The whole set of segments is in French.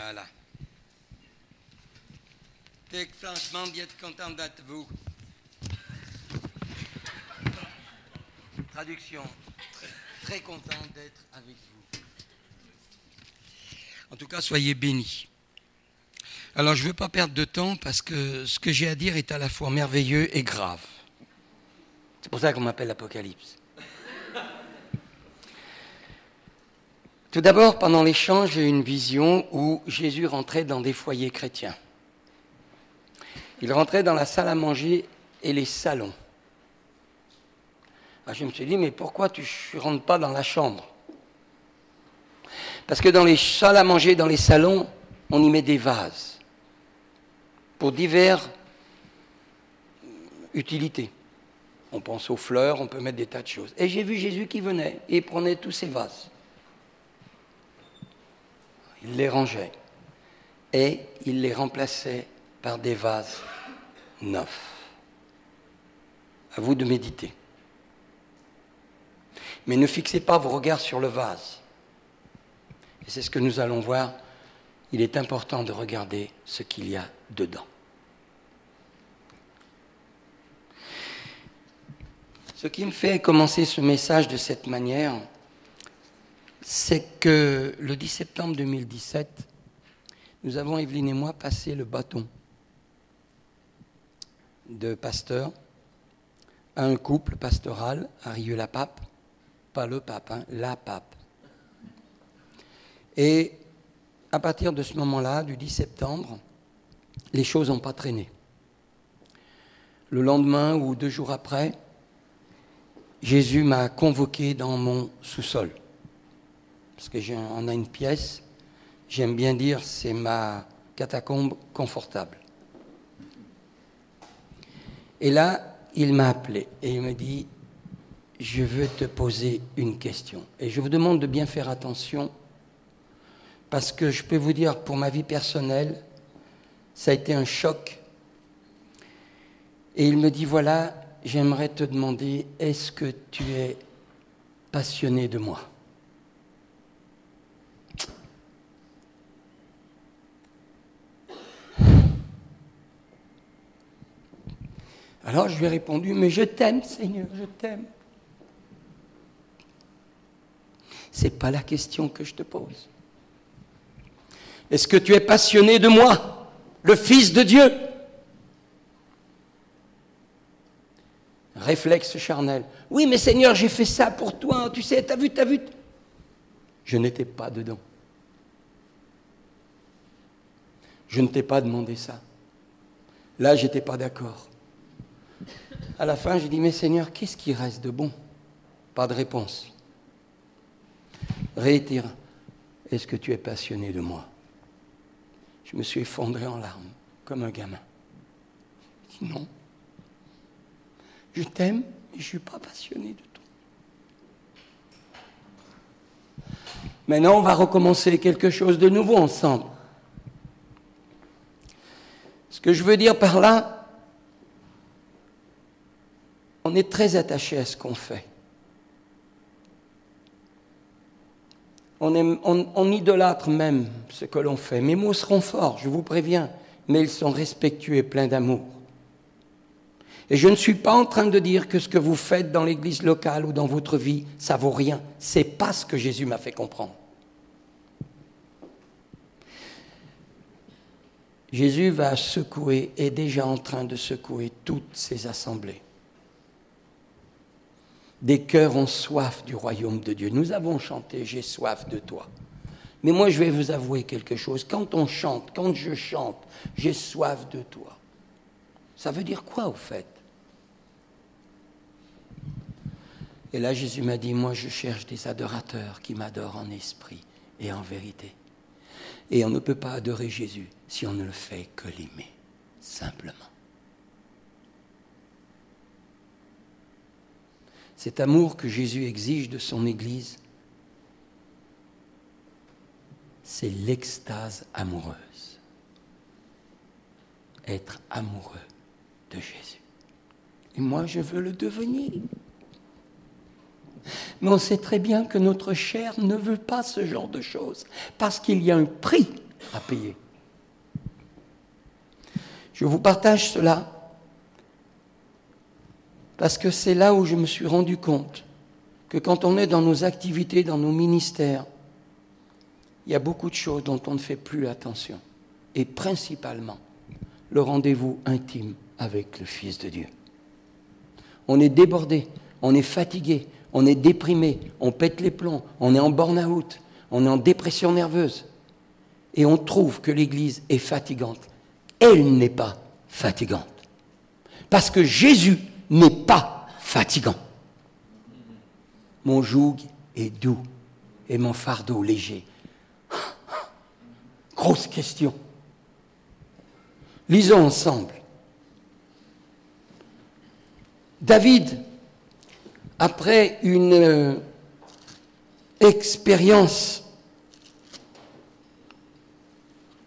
Voilà. Franchement bien content d'être vous. Traduction. Très content d'être avec vous. En tout cas, soyez bénis. Alors, je ne veux pas perdre de temps parce que ce que j'ai à dire est à la fois merveilleux et grave. C'est pour ça qu'on m'appelle l'Apocalypse. Tout d'abord, pendant l'échange, j'ai eu une vision où Jésus rentrait dans des foyers chrétiens. Il rentrait dans la salle à manger et les salons. Alors je me suis dit, mais pourquoi tu ne rentres pas dans la chambre? Parce que dans les salles à manger, dans les salons, on y met des vases pour diverses utilités. On pense aux fleurs, on peut mettre des tas de choses. Et j'ai vu Jésus qui venait et prenait tous ces vases. Il les rangeait et il les remplaçait par des vases neufs. À vous de méditer. Mais ne fixez pas vos regards sur le vase. Et c'est ce que nous allons voir. Il est important de regarder ce qu'il y a dedans. Ce qui me fait commencer ce message de cette manière, c'est que le 10 septembre 2017, nous avons, Evelyne et moi, passé le bâton de pasteur à un couple pastoral à Rieux-la-Pape, pas le pape, hein, la pape. Et à partir de ce moment-là, du 10 septembre, les choses n'ont pas traîné. Le lendemain ou deux jours après, Jésus m'a convoqué dans mon sous-sol. Parce que j'en a une pièce, j'aime bien dire, c'est ma catacombe confortable. Et là, il m'a appelé et il me dit, je veux te poser une question. Et je vous demande de bien faire attention, parce que je peux vous dire, pour ma vie personnelle, ça a été un choc. Et il me dit, voilà, j'aimerais te demander, est-ce que tu es passionné de moi? Alors je lui ai répondu, mais je t'aime Seigneur, je t'aime. Ce n'est pas la question que je te pose. Est-ce que tu es passionné de moi, le Fils de Dieu? Réflexe charnel. Oui, mais Seigneur, j'ai fait ça pour toi, tu sais, t'as vu, t'as vu. Je n'étais pas dedans. Je ne t'ai pas demandé ça. Là, je n'étais pas d'accord. À la fin, j'ai dit, mais Seigneur, qu'est-ce qui reste de bon? Pas de réponse. Réitère, est-ce que tu es passionné de moi? Je me suis effondré en larmes, comme un gamin. Dis, non. Je t'aime, mais je ne suis pas passionné de toi. Maintenant, on va recommencer quelque chose de nouveau ensemble. Ce que je veux dire par là, on est très attaché à ce qu'on fait. On, idolâtre même ce que l'on fait. Mes mots seront forts, je vous préviens, mais ils sont respectueux et pleins d'amour. Et je ne suis pas en train de dire que ce que vous faites dans l'église locale ou dans votre vie, ça vaut rien. C'est pas ce que Jésus m'a fait comprendre. Jésus va secouer, est déjà en train de secouer toutes ces assemblées. Des cœurs ont soif du royaume de Dieu. Nous avons chanté J'ai soif de toi. Mais moi, je vais vous avouer quelque chose. Quand on chante, quand je chante, j'ai soif de toi. Ça veut dire quoi au fait? Et là, Jésus m'a dit, moi, je cherche des adorateurs qui m'adorent en esprit et en vérité. Et on ne peut pas adorer Jésus si on ne le fait que l'aimer, simplement. Cet amour que Jésus exige de son Église, c'est l'extase amoureuse. Être amoureux de Jésus. Et moi, je veux le devenir. Mais on sait très bien que notre chair ne veut pas ce genre de choses, parce qu'il y a un prix à payer. Je vous partage cela parce que c'est là où je me suis rendu compte que quand on est dans nos activités, dans nos ministères, il y a beaucoup de choses dont on ne fait plus attention. Et principalement, le rendez-vous intime avec le Fils de Dieu. On est débordé, on est fatigué, on est déprimé, on pète les plombs, on est en burn-out, on est en dépression nerveuse. Et on trouve que l'Église est fatigante. Elle n'est pas fatigante. Parce que Jésus n'est pas fatigant. Mon joug est doux et mon fardeau léger. Grosse question. Lisons ensemble. David, après une euh, expérience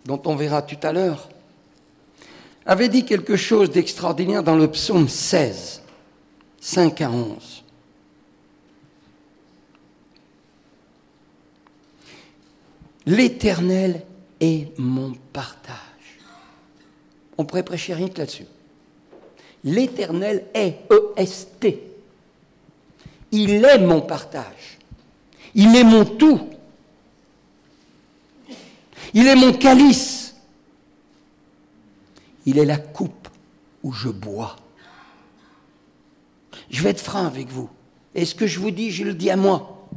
dont on verra tout à l'heure, avait dit quelque chose d'extraordinaire dans le psaume 16, 5 à 11. L'Éternel est mon partage. On pourrait prêcher rien que là-dessus. L'Éternel est E-S-T. Il est mon partage. Il est mon tout. Il est mon calice. Il est la coupe où je bois. Je vais être franc avec vous. Et ce que je vous dis, je le dis à moi.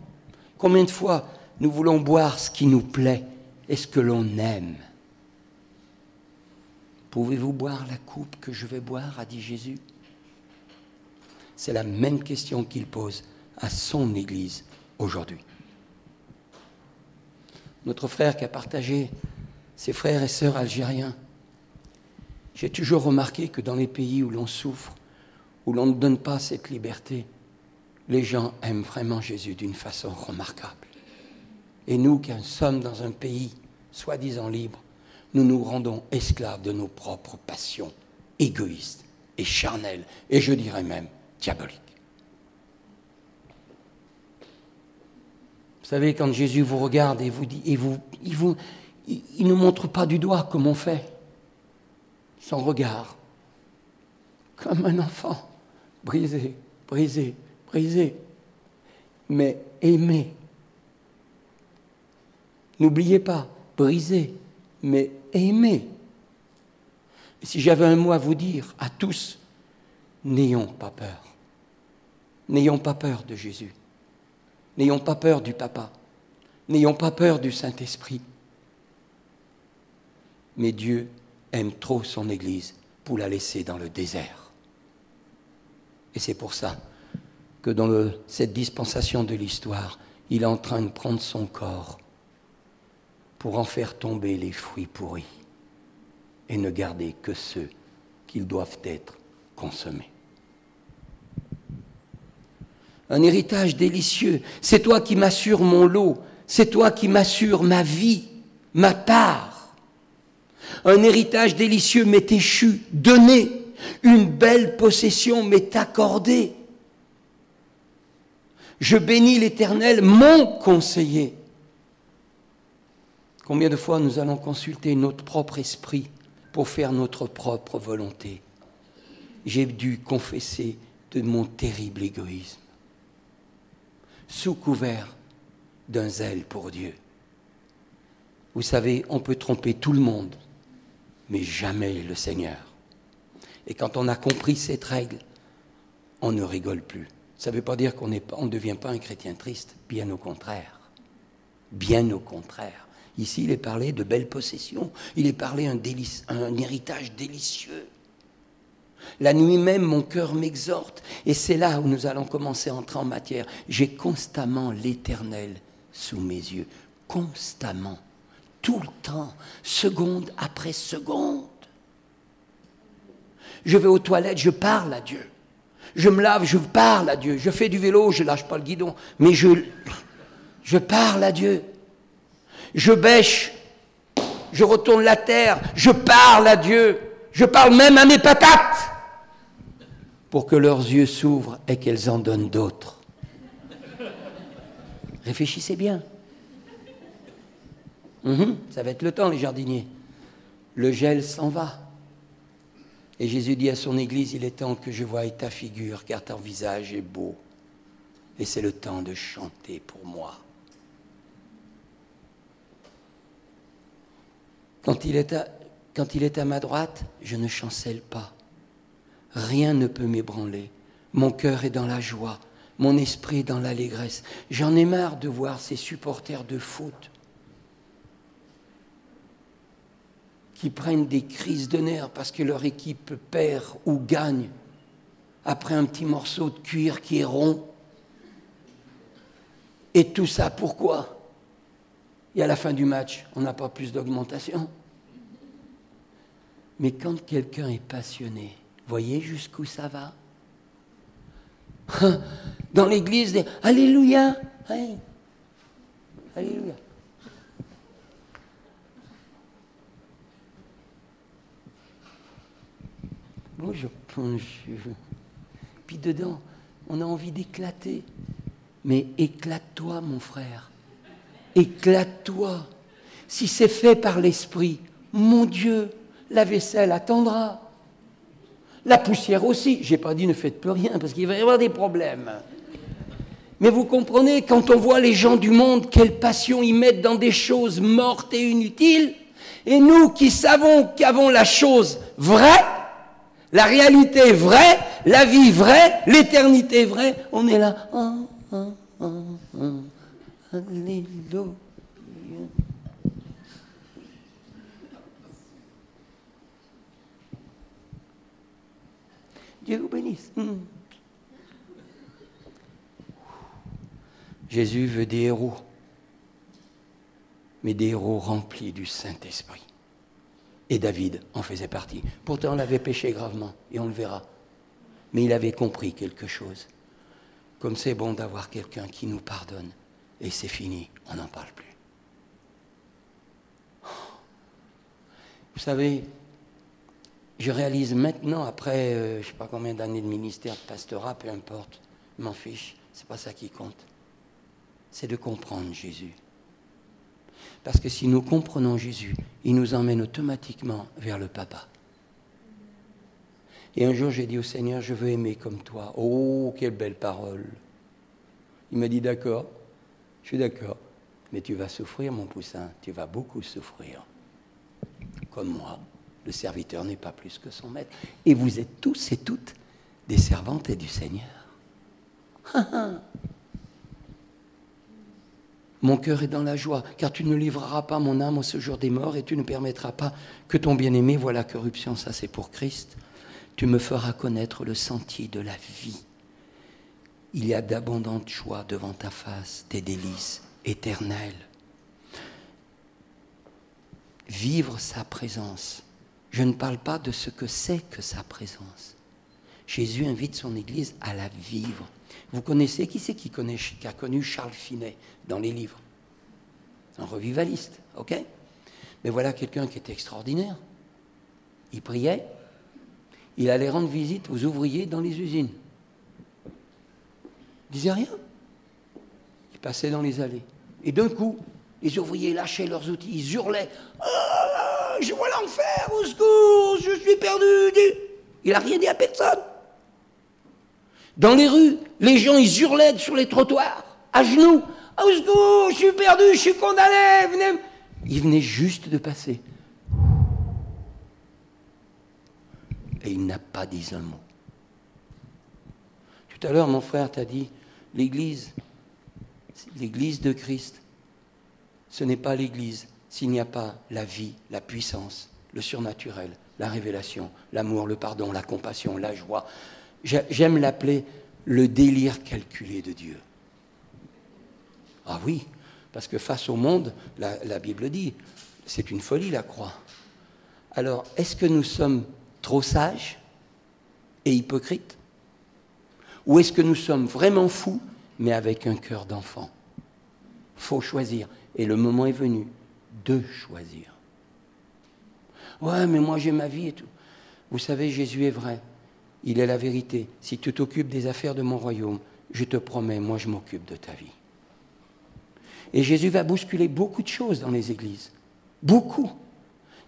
Combien de fois nous voulons boire ce qui nous plaît et ce que l'on aime? Pouvez-vous boire la coupe que je vais boire a dit Jésus? C'est la même question qu'il pose à son Église aujourd'hui. Notre frère qui a partagé ses frères et sœurs algériens, j'ai toujours remarqué que dans les pays où l'on souffre, où l'on ne donne pas cette liberté, les gens aiment vraiment Jésus d'une façon remarquable. Et nous qui sommes dans un pays soi-disant libre, nous nous rendons esclaves de nos propres passions égoïstes et charnelles, et je dirais même diaboliques. Vous savez, quand Jésus vous regarde et vous dit, et vous, il, vous, il ne montre pas du doigt comme on fait, son regard, comme un enfant, brisé, brisé, brisé, mais aimé. N'oubliez pas, brisé, mais. Et si j'avais un mot à vous dire, à tous, n'ayons pas peur. N'ayons pas peur de Jésus. N'ayons pas peur du Papa. N'ayons pas peur du Saint-Esprit. Mais Dieu aime trop son Église pour la laisser dans le désert. Et c'est pour ça que dans cette dispensation de l'histoire, il est en train de prendre son corps pour en faire tomber les fruits pourris et ne garder que ceux qu'ils doivent être consommés. Un héritage délicieux, c'est toi qui m'assures mon lot, c'est toi qui m'assures ma vie, ma part. Un héritage délicieux m'est échu, donné, une belle possession m'est accordée. Je bénis l'Éternel, mon conseiller. Combien de fois nous allons consulter notre propre esprit pour faire notre propre volonté? J'ai dû confesser de mon terrible égoïsme, sous couvert d'un zèle pour Dieu. Vous savez, on peut tromper tout le monde, mais jamais le Seigneur. Et quand on a compris cette règle, on ne rigole plus. Ça ne veut pas dire qu'on ne devient pas un chrétien triste, bien au contraire. Bien au contraire. Ici, il est parlé de belles possessions. Il est parlé un, un héritage délicieux. La nuit même, mon cœur m'exhorte. Et c'est là où nous allons commencer à entrer en matière. J'ai constamment l'éternel sous mes yeux. Constamment. Tout le temps. Seconde après seconde. Je vais aux toilettes, je parle à Dieu. Je me lave, je parle à Dieu. Je fais du vélo, je lâche pas le guidon. Mais je, je parle à Dieu je bêche, je retourne la terre, je parle à Dieu, je parle même à mes patates pour que leurs yeux s'ouvrent et qu'elles en donnent d'autres. Réfléchissez bien. Mhm, ça va être le temps, les jardiniers. Le gel s'en va. Et Jésus dit à son Église, il est temps que je voie ta figure, car ton visage est beau. Et c'est le temps de chanter pour moi. Quand il est à, ma droite, je ne chancelle pas. Rien ne peut m'ébranler. Mon cœur est dans la joie, mon esprit dans l'allégresse. J'en ai marre de voir ces supporters de foot qui prennent des crises de nerfs parce que leur équipe perd ou gagne après un petit morceau de cuir qui est rond. Et tout ça, pourquoi? Et à la fin du match, on n'a pas plus d'augmentation. Mais quand quelqu'un est passionné, voyez jusqu'où ça va? Dans l'église, Alléluia! Alléluia Bonjour. Puis dedans, on a envie d'éclater. Mais éclate-toi, mon frère. Éclate-toi. Si c'est fait par l'Esprit, mon Dieu, la vaisselle attendra. La poussière aussi. J'ai pas dit ne faites plus rien parce qu'il va y avoir des problèmes. Mais vous comprenez, quand on voit les gens du monde, quelle passion ils mettent dans des choses mortes et inutiles, et nous qui savons qu'avons la chose vraie, la réalité vraie, la vie vraie, l'éternité vraie, on est là. Oh, oh, oh, Alléluia. Dieu vous bénisse. Hmm. Jésus veut des héros, mais des héros remplis du Saint-Esprit. Et David en faisait partie. Pourtant, on avait péché gravement, et on le verra. Mais il avait compris quelque chose. Comme c'est bon d'avoir quelqu'un qui nous pardonne. Et c'est fini, on n'en parle plus. Vous savez, je réalise maintenant, après euh, je ne sais pas combien d'années de ministère, de pastorat, peu importe, m'en fiche, c'est pas ça qui compte. C'est de comprendre Jésus. Parce que si nous comprenons Jésus, il nous emmène automatiquement vers le Papa. Et un jour, j'ai dit au Seigneur, je veux aimer comme toi. Oh, quelle belle parole. Il m'a dit, d'accord, je suis d'accord, mais tu vas souffrir, mon poussin, tu vas beaucoup souffrir, comme moi. Le serviteur n'est pas plus que son maître. Et vous êtes tous et toutes des servantes du Seigneur. Mon cœur est dans la joie, car tu ne livreras pas mon âme au séjour des morts et tu ne permettras pas que ton bien-aimé voie la corruption. Ça, c'est pour Christ. Tu me feras connaître le sentier de la vie. Il y a d'abondantes joies devant ta face, des délices éternelles. Vivre sa présence je ne parle pas de ce que c'est que sa présence. Jésus invite son Église à la vivre. Vous connaissez qui c'est qui, connaît, qui a connu Charles Finet dans les livres? Un revivaliste, ok? Mais voilà quelqu'un qui était extraordinaire. Il priait, il allait rendre visite aux ouvriers dans les usines. Il disait rien. Il passait dans les allées. Et d'un coup, les ouvriers lâchaient leurs outils, ils hurlaient. Ah je vois l'enfer, au secours, je suis perdu. Il n'a rien dit à personne. Dans les rues, les gens, ils hurlaient sur les trottoirs, à genoux. Au secours, je suis perdu, je suis condamné, venez. Il venait juste de passer. Et il n'a pas dit un mot. Tout à l'heure, mon frère t'a dit, l'Église, l'Église de Christ, ce n'est pas l'Église, s'il n'y a pas la vie, la puissance, le surnaturel, la révélation, l'amour, le pardon, la compassion, la joie. J'aime l'appeler le délire calculé de Dieu. Ah oui, parce que face au monde, la, Bible dit, c'est une folie la croix. Alors, est-ce que nous sommes trop sages et hypocrites? Ou est-ce que nous sommes vraiment fous, mais avec un cœur d'enfant? Faut choisir. Et le moment est venu de choisir. Ouais, mais moi j'ai ma vie et tout. Vous savez, Jésus est vrai. Il est la vérité. Si tu t'occupes des affaires de mon royaume, je te promets, moi je m'occupe de ta vie. Et Jésus va bousculer beaucoup de choses dans les églises. Beaucoup.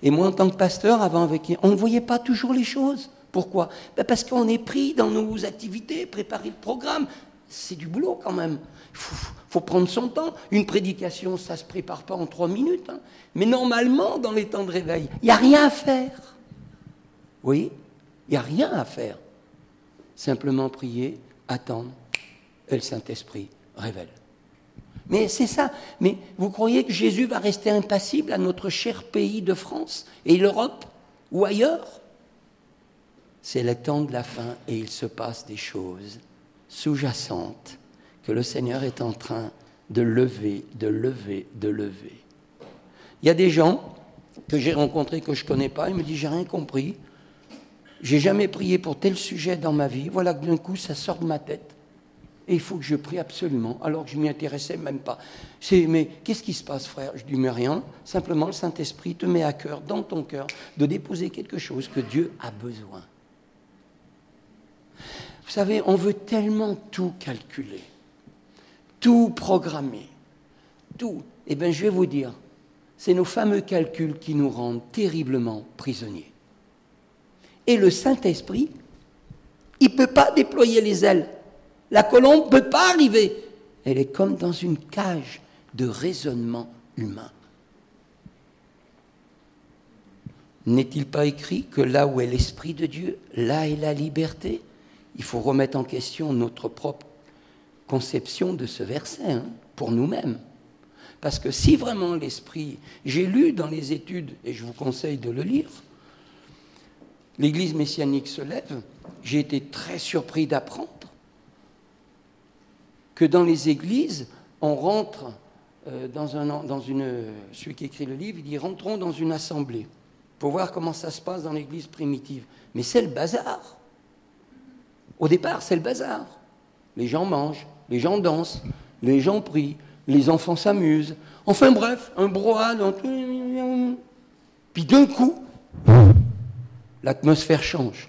Et moi, en tant que pasteur, avant avec on ne voyait pas toujours les choses. Pourquoi? Ben Parce qu'on est pris dans nos activités, préparer le programme. C'est du boulot quand même. Il faut, prendre son temps. Une prédication, ça ne se prépare pas en trois minutes. Hein. Mais normalement, dans les temps de réveil, il n'y a rien à faire. Oui, il n'y a rien à faire. Simplement prier, attendre, et le Saint-Esprit révèle. Mais c'est ça. Mais vous croyez que Jésus va rester impassible à notre cher pays de France et l'Europe ou ailleurs? C'est le temps de la fin et il se passe des choses sous-jacentes que le Seigneur est en train de lever, de lever, de lever. Il y a des gens que j'ai rencontrés que je ne connais pas, ils me disent j'ai rien compris, j'ai jamais prié pour tel sujet dans ma vie, voilà que d'un coup ça sort de ma tête. Et il faut que je prie absolument, alors que je m'y intéressais même pas. mais qu'est-ce qui se passe, frère? Je dis, mais rien. Simplement, le Saint-Esprit te met à cœur, dans ton cœur, de déposer quelque chose que Dieu a besoin. Vous savez, on veut tellement tout calculer, tout programmer, tout. Eh bien, je vais vous dire, c'est nos fameux calculs qui nous rendent terriblement prisonniers. Et le Saint-Esprit, il ne peut pas déployer les ailes. La colombe ne peut pas arriver. Elle est comme dans une cage de raisonnement humain. N'est-il pas écrit que là où est l'Esprit de Dieu, là est la liberté? Il faut remettre en question notre propre conception de ce verset hein, pour nous-mêmes. Parce que si vraiment l'Esprit, j'ai lu dans les études, et je vous conseille de le lire, l'Église messianique se lève, j'ai été très surpris d'apprendre que dans les églises, on rentre euh, dans, un, dans une. Celui qui écrit le livre, il dit rentrons dans une assemblée pour voir comment ça se passe dans l'église primitive. Mais c'est le bazar. Au départ, c'est le bazar. Les gens mangent, les gens dansent, les gens prient, les enfants s'amusent. Enfin bref, un brouhaha. Puis d'un coup, l'atmosphère change.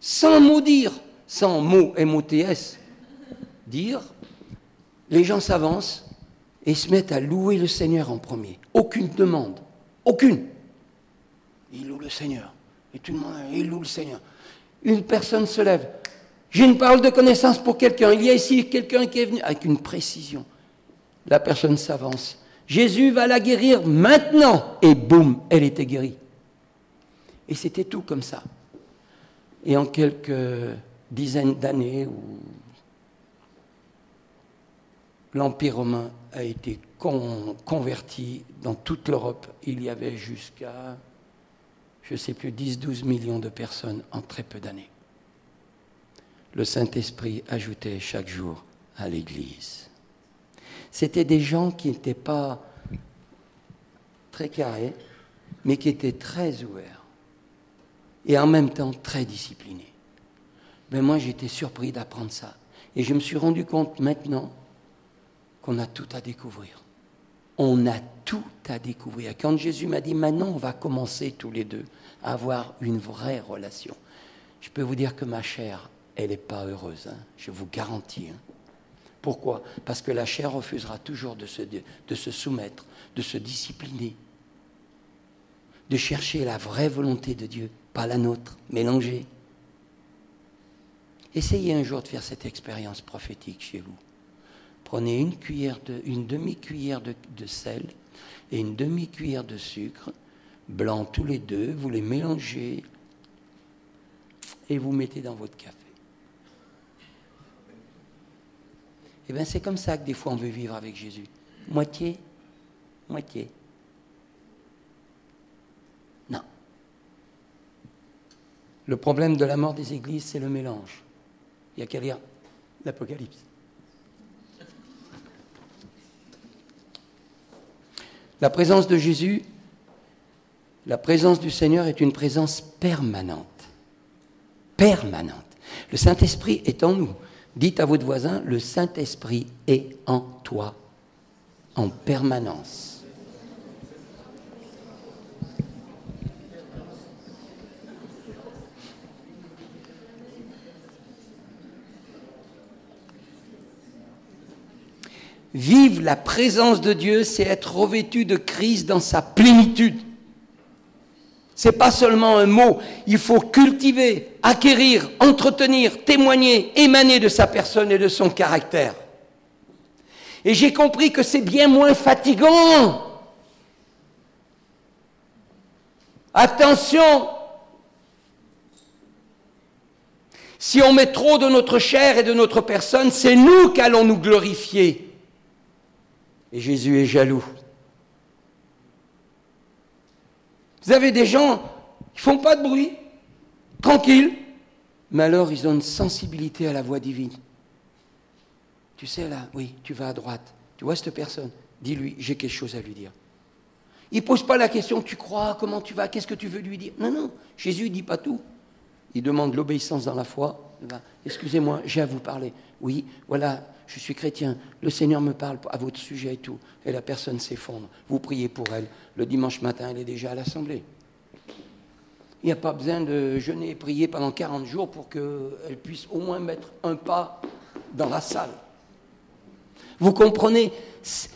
Sans mot dire, sans mot MOTS, dire, les gens s'avancent et se mettent à louer le Seigneur en premier. Aucune demande. Aucune. Il loue le Seigneur. Et tout le monde, il loue le Seigneur. Une personne se lève. J'ai une parole de connaissance pour quelqu'un. Il y a ici quelqu'un qui est venu avec une précision. La personne s'avance. Jésus va la guérir maintenant. Et boum, elle était guérie. Et c'était tout comme ça. Et en quelques dizaines d'années l'Empire romain a été converti dans toute l'Europe. Il y avait jusqu'à, je ne sais plus, 10-12 millions de personnes en très peu d'années. Le Saint-Esprit ajoutait chaque jour à l'Église. C'était des gens qui n'étaient pas très carrés, mais qui étaient très ouverts et en même temps très disciplinés. Mais moi, j'étais surpris d'apprendre ça. Et je me suis rendu compte maintenant qu'on a tout à découvrir. On a tout à découvrir. Quand Jésus m'a dit, maintenant on va commencer tous les deux à avoir une vraie relation, je peux vous dire que ma chair, elle n'est pas heureuse, hein. je vous garantis. Hein. Pourquoi? Parce que la chair refusera toujours se, de se soumettre, de se discipliner, de chercher la vraie volonté de Dieu, pas la nôtre, mélangée. Essayez un jour de faire cette expérience prophétique chez vous. Prenez une, cuillère de, une demi-cuillère de, sel et une demi-cuillère de sucre, blanc tous les deux, vous les mélangez et vous mettez dans votre café. Et eh bien c'est comme ça que des fois on veut vivre avec Jésus. Moitié, moitié. Non. Le problème de la mort des églises, c'est le mélange. Il n'y a qu'à lire l'Apocalypse. La présence de Jésus, la présence du Seigneur est une présence permanente. Permanente. Le Saint-Esprit est en nous. Dites à votre voisin, le Saint-Esprit est en toi, en permanence. Vivre la présence de Dieu, c'est être revêtu de Christ dans sa plénitude. Ce n'est pas seulement un mot, il faut cultiver, acquérir, entretenir, témoigner, émaner de sa personne et de son caractère. Et j'ai compris que c'est bien moins fatigant. Attention, si on met trop de notre chair et de notre personne, c'est nous qu'allons nous glorifier. Et Jésus est jaloux. Vous avez des gens qui font pas de bruit, tranquilles, mais alors ils ont une sensibilité à la voix divine. Tu sais là, oui, tu vas à droite. Tu vois cette personne? Dis-lui, j'ai quelque chose à lui dire. Il ne pose pas la question, tu crois, comment tu vas, qu'est-ce que tu veux lui dire? Non, non, Jésus ne dit pas tout. Il demande l'obéissance dans la foi. Excusez-moi, j'ai à vous parler. Oui, voilà, je suis chrétien, le Seigneur me parle à votre sujet et tout. Et la personne s'effondre. Vous priez pour elle. Le dimanche matin, elle est déjà à l'Assemblée. Il n'y a pas besoin de jeûner et prier pendant 40 jours pour qu'elle puisse au moins mettre un pas dans la salle. Vous comprenez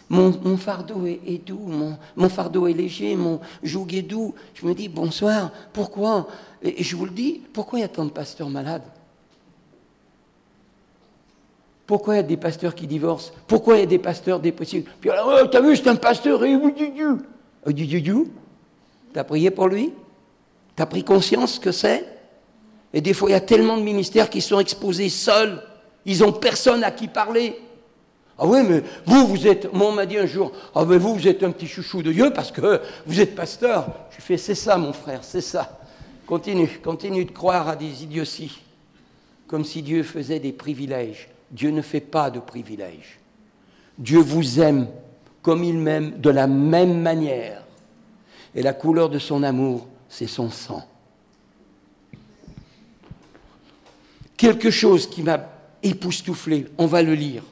mon, fardeau est, doux, mon, fardeau est léger, mon joug est doux. Je me dis, bonsoir, pourquoi? Et je vous le dis, pourquoi il y a tant de pasteurs malades? Pourquoi il y a des pasteurs qui divorcent? Pourquoi il y a des pasteurs dépressifs? Puis alors, oh, t'as vu, c'est un pasteur, et oui, Dieu. Dieu, T'as prié pour lui? T'as pris conscience que c'est? Et des fois, il y a tellement de ministères qui sont exposés seuls. Ils n'ont personne à qui parler. Ah oui, mais vous, vous êtes. Moi, on m'a dit un jour, ah mais vous, vous êtes un petit chouchou de Dieu parce que vous êtes pasteur. Je fais, c'est ça, mon frère, c'est ça. Continue, continue de croire à des idioties. Comme si Dieu faisait des privilèges. Dieu ne fait pas de privilèges. Dieu vous aime comme il m'aime de la même manière. Et la couleur de son amour, c'est son sang. Quelque chose qui m'a époustouflé, on va le lire.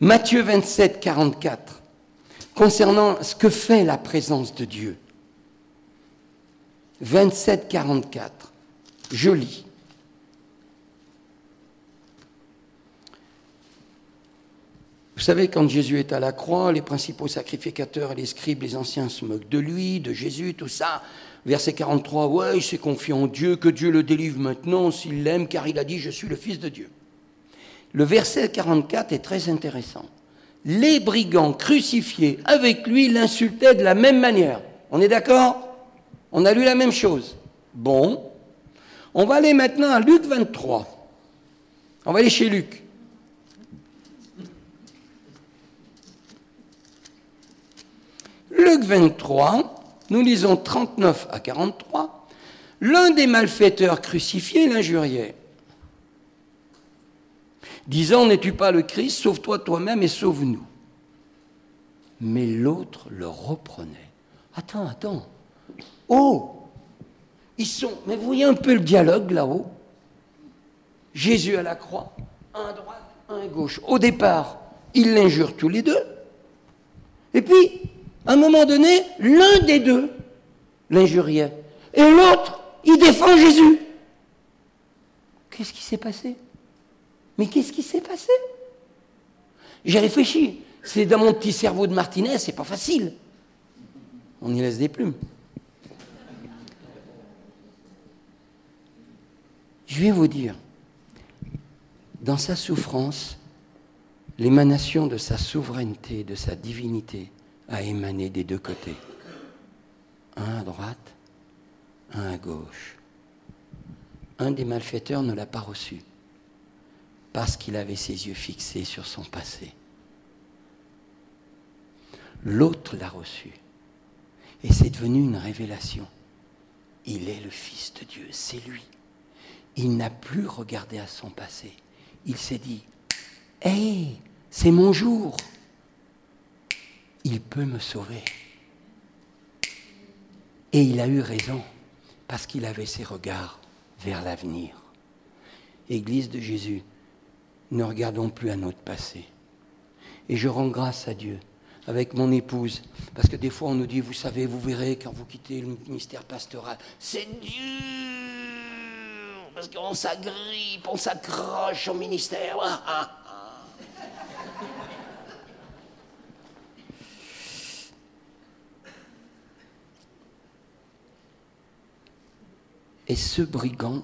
Matthieu 27, 44, concernant ce que fait la présence de Dieu. 27, 44, je lis. Vous savez, quand Jésus est à la croix, les principaux sacrificateurs et les scribes, les anciens se moquent de lui, de Jésus, tout ça. Verset 43, ouais, il s'est confié en Dieu, que Dieu le délivre maintenant s'il l'aime, car il a dit, je suis le Fils de Dieu. Le verset 44 est très intéressant. Les brigands crucifiés avec lui l'insultaient de la même manière. On est d'accord? On a lu la même chose. Bon. On va aller maintenant à Luc 23. On va aller chez Luc. Luc 23, nous lisons 39 à 43. L'un des malfaiteurs crucifiés l'injuriait disant N'es-tu pas le Christ Sauve-toi toi-même et sauve-nous. Mais l'autre le reprenait. Attends, attends. Oh Ils sont. Mais vous voyez un peu le dialogue là-haut Jésus à la croix, un à droite, un à gauche. Au départ, ils l'injurent tous les deux. Et puis, à un moment donné, l'un des deux l'injuriait. Et l'autre, il défend Jésus. Qu'est-ce qui s'est passé? Mais qu'est-ce qui s'est passé? J'ai réfléchi. C'est dans mon petit cerveau de Martinez, c'est pas facile. On y laisse des plumes. Je vais vous dire, dans sa souffrance, l'émanation de sa souveraineté, de sa divinité, a émané des deux côtés. Un à droite, un à gauche. Un des malfaiteurs ne l'a pas reçu parce qu'il avait ses yeux fixés sur son passé. L'autre l'a reçu. Et c'est devenu une révélation. Il est le Fils de Dieu, c'est lui. Il n'a plus regardé à son passé. Il s'est dit, Hé, c'est mon jour. Il peut me sauver. Et il a eu raison, parce qu'il avait ses regards vers l'avenir. Église de Jésus, ne regardons plus à notre passé. Et je rends grâce à Dieu avec mon épouse, parce que des fois on nous dit, vous savez, vous verrez quand vous quittez le ministère pastoral, c'est dur, parce qu'on s'agrippe, on s'accroche au ministère. Ah, ah. Et ce brigand,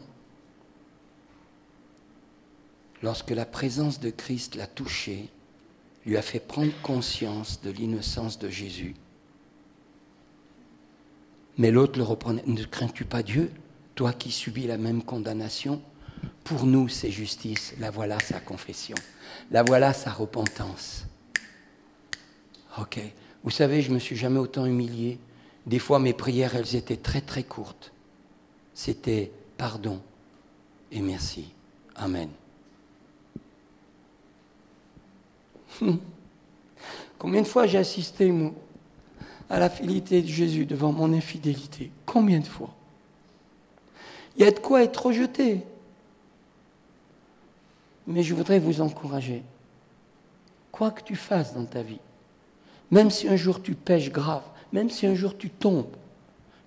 lorsque la présence de Christ l'a touché, lui a fait prendre conscience de l'innocence de Jésus. Mais l'autre le reprenait. Ne crains-tu pas Dieu, toi qui subis la même condamnation? Pour nous, c'est justice. La voilà sa confession. La voilà sa repentance. Ok. Vous savez, je me suis jamais autant humilié. Des fois, mes prières, elles étaient très très courtes. C'était pardon et merci. Amen. Combien de fois j'ai assisté, à la fidélité de Jésus devant mon infidélité? Combien de fois? Il y a de quoi être rejeté. Mais je voudrais vous encourager. Quoi que tu fasses dans ta vie, même si un jour tu pêches grave, même si un jour tu tombes,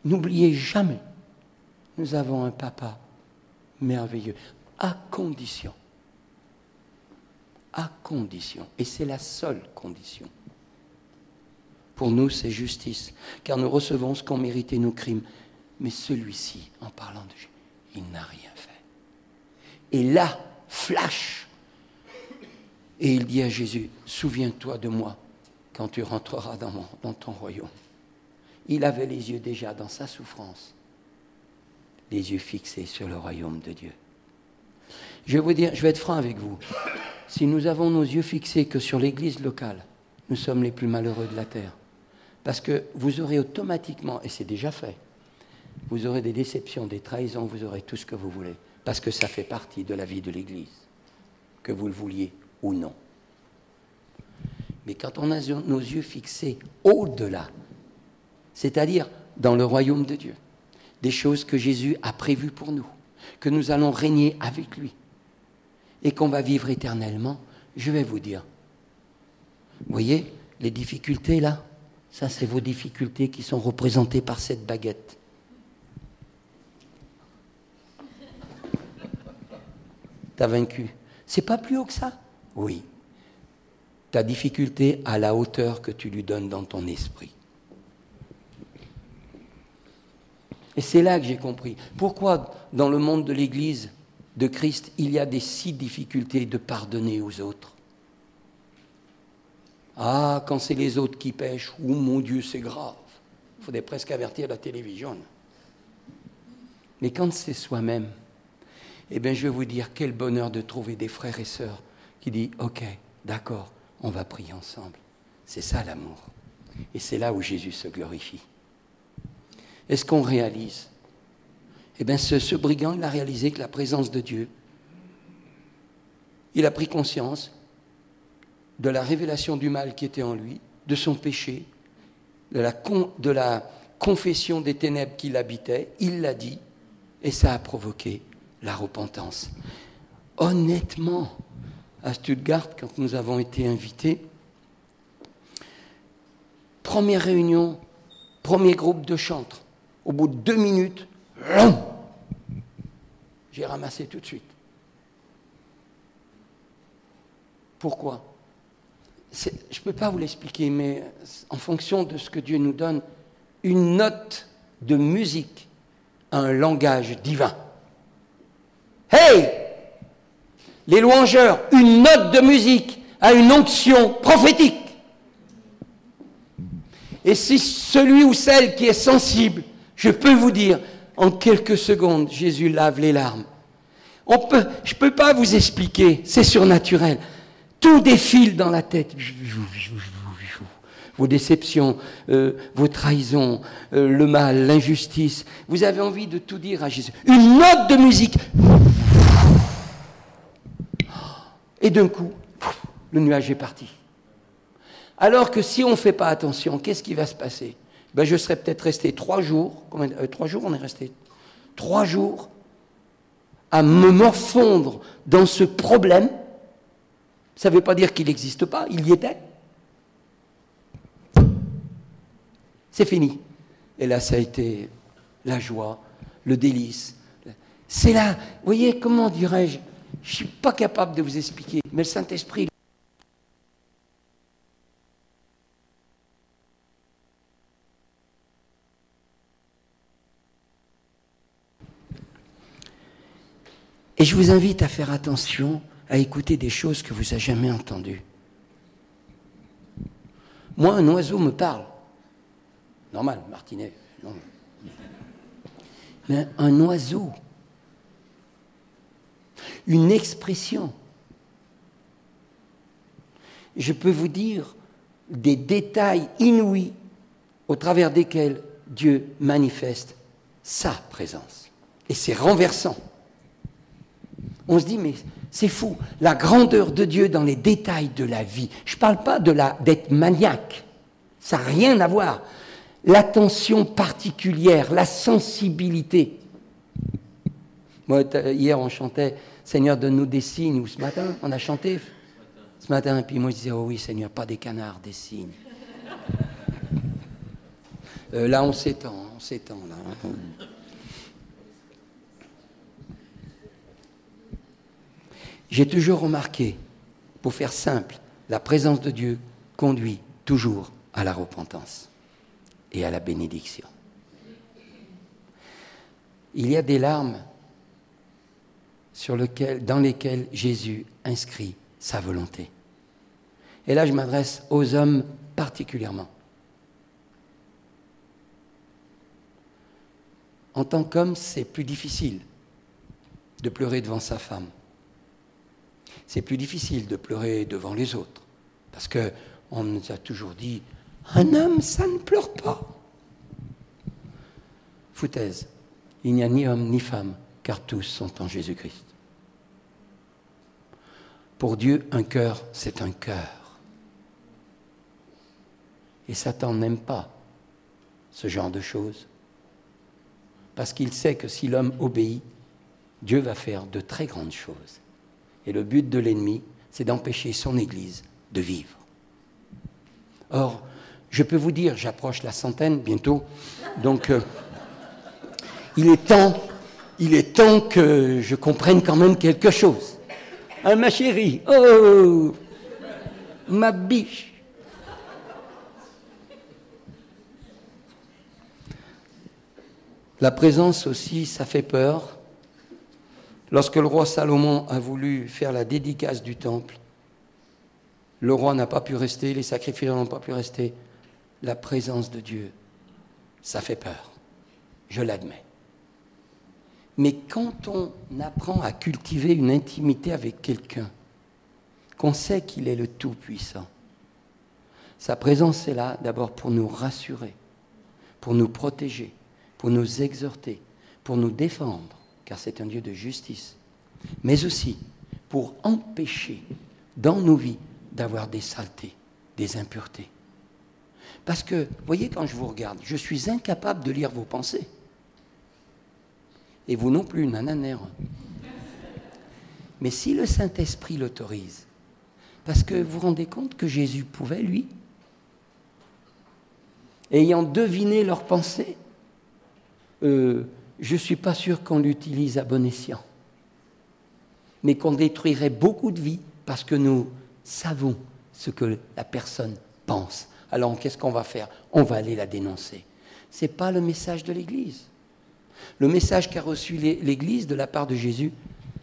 n'oubliez jamais, nous avons un papa merveilleux, à condition à condition, et c'est la seule condition. Pour nous, c'est justice, car nous recevons ce qu'ont mérité nos crimes. Mais celui-ci, en parlant de Jésus, il n'a rien fait. Et là, flash, et il dit à Jésus, souviens-toi de moi quand tu rentreras dans, dans ton royaume. Il avait les yeux déjà dans sa souffrance, les yeux fixés sur le royaume de Dieu. Je vais vous dire, je vais être franc avec vous si nous avons nos yeux fixés que sur l'Église locale, nous sommes les plus malheureux de la terre. Parce que vous aurez automatiquement, et c'est déjà fait, vous aurez des déceptions, des trahisons, vous aurez tout ce que vous voulez. Parce que ça fait partie de la vie de l'Église, que vous le vouliez ou non. Mais quand on a nos yeux fixés au-delà, c'est-à-dire dans le royaume de Dieu, des choses que Jésus a prévues pour nous, que nous allons régner avec lui, et qu'on va vivre éternellement, je vais vous dire. Vous voyez, les difficultés là, ça c'est vos difficultés qui sont représentées par cette baguette. T'as vaincu. C'est pas plus haut que ça? Oui. Ta difficulté à la hauteur que tu lui donnes dans ton esprit. Et c'est là que j'ai compris. Pourquoi dans le monde de l'Église, de Christ, il y a des six difficultés de pardonner aux autres. Ah, quand c'est les autres qui pêchent, oh mon Dieu, c'est grave. Il faudrait presque avertir la télévision. Mais quand c'est soi-même, eh bien, je vais vous dire quel bonheur de trouver des frères et sœurs qui disent Ok, d'accord, on va prier ensemble. C'est ça l'amour. Et c'est là où Jésus se glorifie. Est-ce qu'on réalise? Eh bien, ce, brigand, il a réalisé que la présence de Dieu, il a pris conscience de la révélation du mal qui était en lui, de son péché, de la, de la confession des ténèbres qui l'habitaient, il l'a dit, et ça a provoqué la repentance. Honnêtement, à Stuttgart, quand nous avons été invités, première réunion, premier groupe de chantres, au bout de deux minutes, j'ai ramassé tout de suite. Pourquoi? Je ne peux pas vous l'expliquer, mais en fonction de ce que Dieu nous donne, une note de musique a un langage divin. Hey Les louangeurs, une note de musique a une onction prophétique. Et si celui ou celle qui est sensible, je peux vous dire, en quelques secondes, Jésus lave les larmes. Je ne peux pas vous expliquer, c'est surnaturel. Tout défile dans la tête. Vos déceptions, euh, vos trahisons, euh, le mal, l'injustice. Vous avez envie de tout dire à Jésus. Une note de musique. Et d'un coup, le nuage est parti. Alors que si on ne fait pas attention, qu'est-ce qui va se passer? Ben, je serais peut-être resté trois jours, combien, euh, trois jours on est resté Trois jours à me morfondre dans ce problème. Ça ne veut pas dire qu'il n'existe pas, il y était. C'est fini. Et là, ça a été la joie, le délice. C'est là, vous voyez, comment dirais-je Je ne suis pas capable de vous expliquer, mais le Saint-Esprit, Et je vous invite à faire attention à écouter des choses que vous n'avez jamais entendues. Moi, un oiseau me parle. Normal, Martinet. Mais un oiseau, une expression. Je peux vous dire des détails inouïs au travers desquels Dieu manifeste sa présence. Et c'est renversant. On se dit, mais c'est fou, la grandeur de Dieu dans les détails de la vie. Je ne parle pas d'être maniaque, ça n'a rien à voir. L'attention particulière, la sensibilité. Moi, hier, on chantait Seigneur, donne-nous des signes, ou ce matin, on a chanté ce matin, et puis moi je disais, oh oui, Seigneur, pas des canards, des signes. Euh, là, on s'étend, on s'étend, là. J'ai toujours remarqué, pour faire simple, la présence de Dieu conduit toujours à la repentance et à la bénédiction. Il y a des larmes dans lesquelles Jésus inscrit sa volonté. Et là, je m'adresse aux hommes particulièrement. En tant qu'homme, c'est plus difficile de pleurer devant sa femme c'est plus difficile de pleurer devant les autres. Parce qu'on nous a toujours dit un homme, ça ne pleure pas. Foutaise. Il n'y a ni homme ni femme, car tous sont en Jésus-Christ. Pour Dieu, un cœur, c'est un cœur. Et Satan n'aime pas ce genre de choses. Parce qu'il sait que si l'homme obéit, Dieu va faire de très grandes choses. Et le but de l'ennemi, c'est d'empêcher son Église de vivre. Or, je peux vous dire, j'approche la centaine bientôt, donc euh, il est temps, il est temps que je comprenne quand même quelque chose. Ah, ma chérie, oh, ma biche. La présence aussi, ça fait peur. Lorsque le roi Salomon a voulu faire la dédicace du temple, le roi n'a pas pu rester, les sacrificateurs n'ont pas pu rester. La présence de Dieu, ça fait peur. Je l'admets. Mais quand on apprend à cultiver une intimité avec quelqu'un, qu'on sait qu'il est le Tout-Puissant, sa présence est là d'abord pour nous rassurer, pour nous protéger, pour nous exhorter, pour nous défendre, car c'est un Dieu de justice, mais aussi pour empêcher dans nos vies d'avoir des saletés, des impuretés. Parce que, voyez, quand je vous regarde, je suis incapable de lire vos pensées. Et vous non plus, nananère. Mais si le Saint-Esprit l'autorise, parce que vous vous rendez compte que Jésus pouvait, lui, ayant deviné leurs pensées, euh, je ne suis pas sûr qu'on l'utilise à bon escient, mais qu'on détruirait beaucoup de vies parce que nous savons ce que la personne pense. Alors qu'est-ce qu'on va faire? On va aller la dénoncer. Ce n'est pas le message de l'Église. Le message qu'a reçu l'Église de la part de Jésus,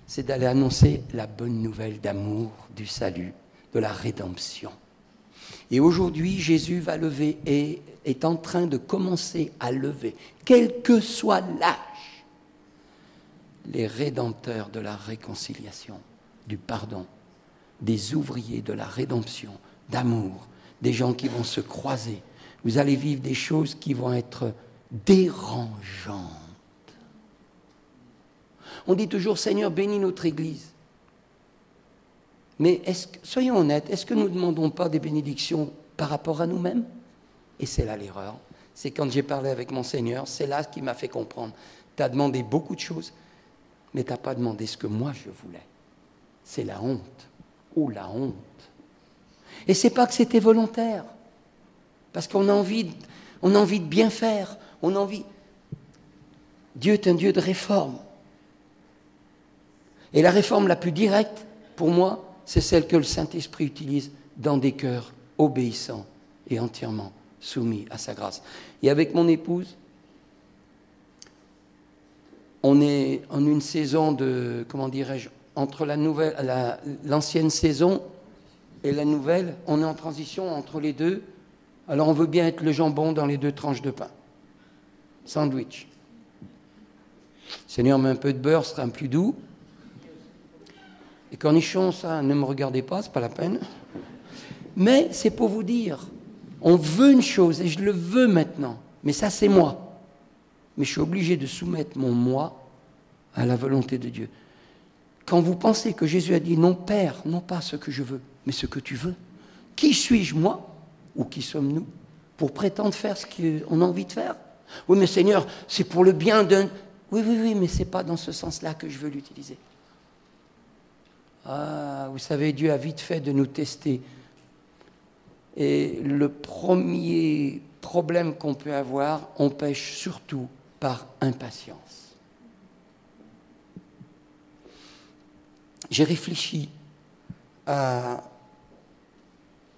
c'est d'aller annoncer la bonne nouvelle d'amour, du salut, de la rédemption. Et aujourd'hui, Jésus va lever et est en train de commencer à lever, quel que soit l'âge, les rédempteurs de la réconciliation, du pardon, des ouvriers de la rédemption, d'amour, des gens qui vont se croiser. Vous allez vivre des choses qui vont être dérangeantes. On dit toujours, Seigneur, bénis notre Église. Mais soyons honnêtes, est-ce que nous ne demandons pas des bénédictions par rapport à nous-mêmes? Et c'est là l'erreur. C'est quand j'ai parlé avec mon Seigneur, c'est là ce qui m'a fait comprendre. Tu as demandé beaucoup de choses, mais tu n'as pas demandé ce que moi je voulais. C'est la honte. Oh, la honte. Et c'est pas que c'était volontaire. Parce qu'on a envie, on a de bien faire. On a. Dieu est un Dieu de réforme. Et la réforme la plus directe, pour moi, c'est celle que le Saint-Esprit utilise dans des cœurs obéissants et entièrement soumis à sa grâce. Et avec mon épouse, on est en une saison de, comment dirais-je, entre l'ancienne saison et la nouvelle, on est en transition entre les deux. Alors on veut bien être le jambon dans les deux tranches de pain. Sandwich. Seigneur, met un peu de beurre, ce sera un plus doux. Et cornichons, ça, ne me regardez pas, c'est pas la peine. Mais c'est pour vous dire, on veut une chose et je le veux maintenant. Mais ça, c'est moi. Mais je suis obligé de soumettre mon moi à la volonté de Dieu. Quand vous pensez que Jésus a dit non, Père, non pas ce que je veux, mais ce que tu veux, qui suis-je, moi Ou qui sommes-nous Pour prétendre faire ce qu'on a envie de faire? Oui, mais Seigneur, c'est pour le bien d'un. Oui, oui, oui, mais ce n'est pas dans ce sens-là que je veux l'utiliser. Ah, vous savez, Dieu a vite fait de nous tester. Et le premier problème qu'on peut avoir, on pêche surtout par impatience. J'ai réfléchi à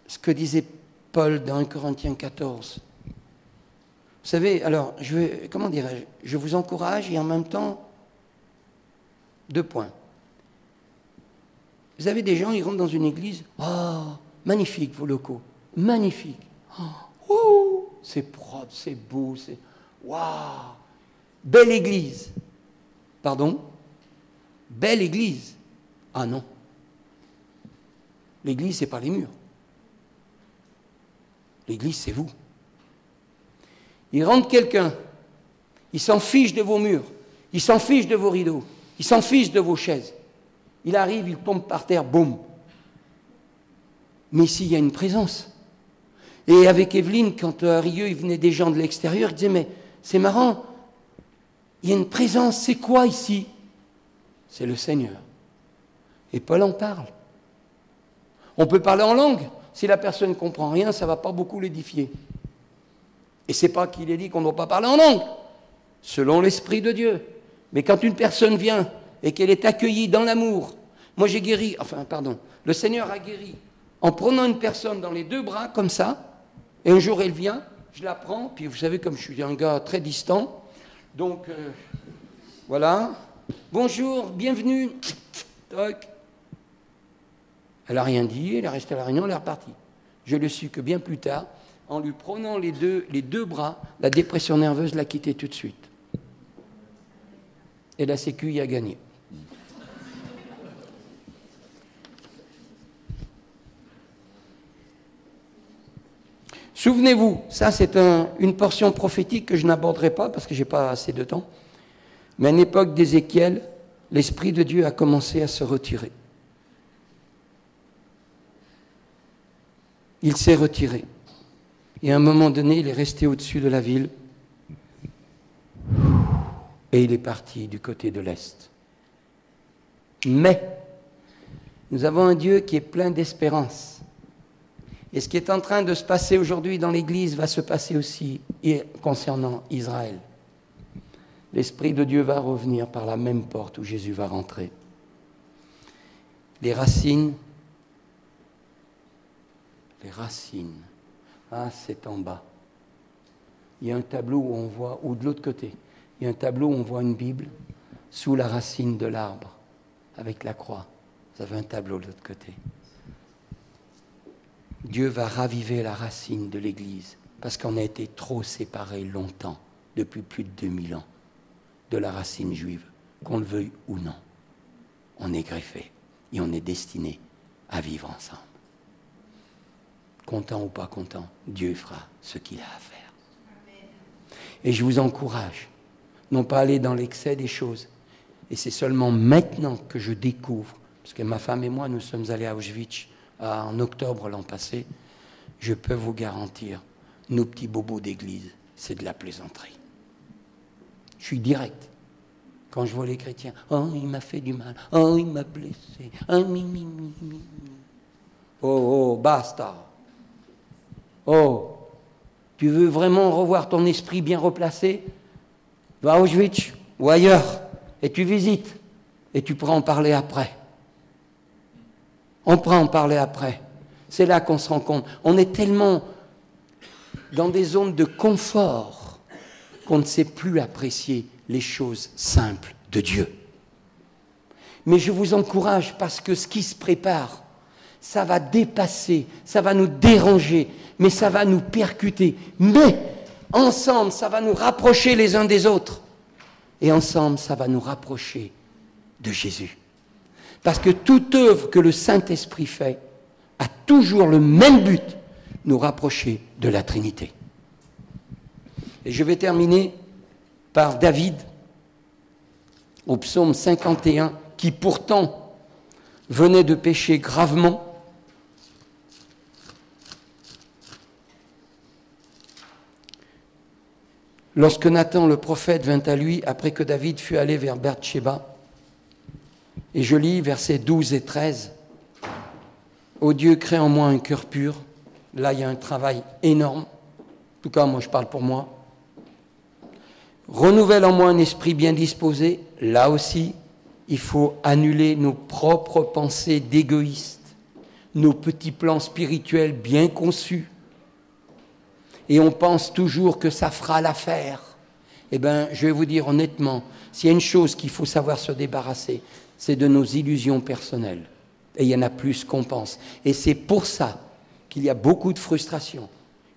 ce que disait Paul dans 1 Corinthiens 14. Vous savez, alors, je vais, comment dirais-je Je vous encourage et en même temps, deux points. Vous avez des gens, ils rentrent dans une église, oh, magnifique vos locaux, magnifique. Oh, c'est propre, c'est beau, c'est. Waouh Belle église. Pardon? Belle église. Ah non. L'église, c'est pas les murs. L'église, c'est vous. Il rentre quelqu'un, il s'en fiche de vos murs, il s'en fiche de vos rideaux, il s'en fiche de vos chaises. Il arrive, il tombe par terre, boum. Mais ici, il y a une présence. Et avec Evelyne, quand à Rieux, il venait des gens de l'extérieur, il disait, mais c'est marrant, il y a une présence, c'est quoi ici? C'est le Seigneur. Et Paul en parle. On peut parler en langue. Si la personne ne comprend rien, ça ne va pas beaucoup l'édifier. Et c'est pas qu'il ait dit qu'on ne doit pas parler en langue, selon l'Esprit de Dieu. Mais quand une personne vient et qu'elle est accueillie dans l'amour, moi j'ai guéri, enfin pardon, le Seigneur a guéri en prenant une personne dans les deux bras comme ça, et un jour elle vient, je la prends, puis vous savez comme je suis un gars très distant, donc euh, voilà, bonjour, bienvenue, Elle n'a rien dit, elle est restée à la réunion, elle est repartie. Je le suis que bien plus tard, en lui prenant les deux, les deux bras, la dépression nerveuse l'a quitté tout de suite. Et la Sécu y a gagné. Souvenez-vous, ça c'est une portion prophétique que je n'aborderai pas parce que je n'ai pas assez de temps. Mais à l'époque d'Ézéchiel, l'Esprit de Dieu a commencé à se retirer. Il s'est retiré. Et à un moment donné, il est resté au-dessus de la ville. Et il est parti du côté de l'Est. Mais nous avons un Dieu qui est plein d'espérance. Et ce qui est en train de se passer aujourd'hui dans l'Église va se passer aussi concernant Israël. L'Esprit de Dieu va revenir par la même porte où Jésus va rentrer. Les racines, les racines, ah c'est en bas. Il y a un tableau où on voit, ou de l'autre côté, il y a un tableau où on voit une Bible sous la racine de l'arbre, avec la croix. Vous avez un tableau de l'autre côté. Dieu va raviver la racine de l'Église, parce qu'on a été trop séparés longtemps, depuis plus de 2000 ans, de la racine juive, qu'on le veuille ou non. On est greffé et on est destiné à vivre ensemble. Content ou pas content, Dieu fera ce qu'il a à faire. Et je vous encourage, non pas aller dans l'excès des choses. Et c'est seulement maintenant que je découvre, parce que ma femme et moi, nous sommes allés à Auschwitz en octobre l'an passé, je peux vous garantir, nos petits bobos d'église, c'est de la plaisanterie. Je suis direct. Quand je vois les chrétiens, oh, il m'a fait du mal, oh, il m'a blessé, oh, mi, mi, mi, mi. Oh, oh, basta. Oh, tu veux vraiment revoir ton esprit bien replacé? Va à Auschwitz ou ailleurs et tu visites et tu pourras en parler après. On pourra en parler après. C'est là qu'on se rend compte. On est tellement dans des zones de confort qu'on ne sait plus apprécier les choses simples de Dieu. Mais je vous encourage parce que ce qui se prépare, ça va dépasser, ça va nous déranger, mais ça va nous percuter. Mais ensemble, ça va nous rapprocher les uns des autres. Et ensemble, ça va nous rapprocher de Jésus. Parce que toute œuvre que le Saint-Esprit fait a toujours le même but, nous rapprocher de la Trinité. Et je vais terminer par David au psaume 51, qui pourtant venait de pécher gravement. Lorsque Nathan le prophète vint à lui après que David fut allé vers Berthsheba, et je lis versets 12 et 13. Ô Dieu, crée en moi un cœur pur. Là, il y a un travail énorme. En tout cas, moi, je parle pour moi. Renouvelle en moi un esprit bien disposé. Là aussi, il faut annuler nos propres pensées d'égoïstes, nos petits plans spirituels bien conçus. Et on pense toujours que ça fera l'affaire. Eh bien, je vais vous dire honnêtement, s'il y a une chose qu'il faut savoir se débarrasser, c'est de nos illusions personnelles. Et il y en a plus qu'on pense. Et c'est pour ça qu'il y a beaucoup de frustration,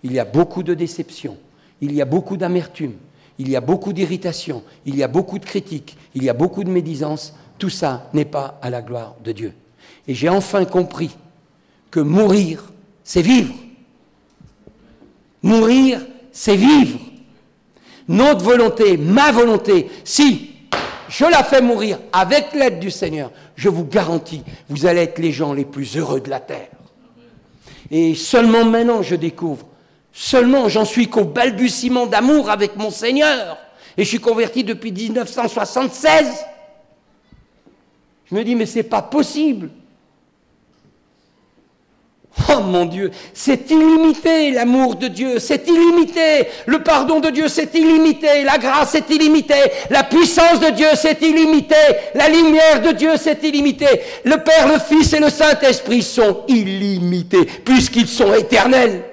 il y a beaucoup de déception, il y a beaucoup d'amertume, il y a beaucoup d'irritation, il y a beaucoup de critiques, il y a beaucoup de médisance. Tout ça n'est pas à la gloire de Dieu. Et j'ai enfin compris que mourir, c'est vivre. Mourir, c'est vivre. Notre volonté, ma volonté, si je la fais mourir avec l'aide du Seigneur, je vous garantis, vous allez être les gens les plus heureux de la terre. Et seulement maintenant je découvre, seulement j'en suis qu'au balbutiement d'amour avec mon Seigneur. Et je suis converti depuis 1976. Je me dis, mais c'est pas possible. Oh mon Dieu, c'est illimité l'amour de Dieu, c'est illimité le pardon de Dieu, c'est illimité la grâce, c'est illimité la puissance de Dieu, c'est illimité la lumière de Dieu, c'est illimité. Le Père, le Fils et le Saint-Esprit sont illimités puisqu'ils sont éternels.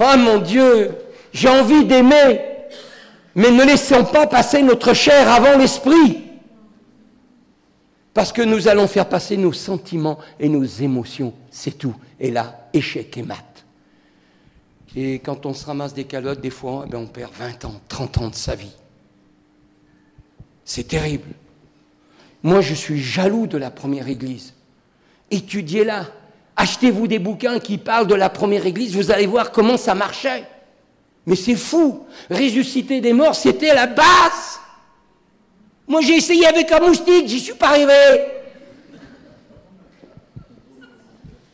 Oh mon Dieu, j'ai envie d'aimer, mais ne laissons pas passer notre chair avant l'esprit. Parce que nous allons faire passer nos sentiments et nos émotions, c'est tout. Et là, échec et mat. Et quand on se ramasse des calottes, des fois, eh ben, on perd 20 ans, 30 ans de sa vie. C'est terrible. Moi, je suis jaloux de la première église. Étudiez-la. Achetez-vous des bouquins qui parlent de la première église, vous allez voir comment ça marchait. Mais c'est fou. Ressusciter des morts, c'était la base. Moi, j'ai essayé avec un moustique, j'y suis pas arrivé.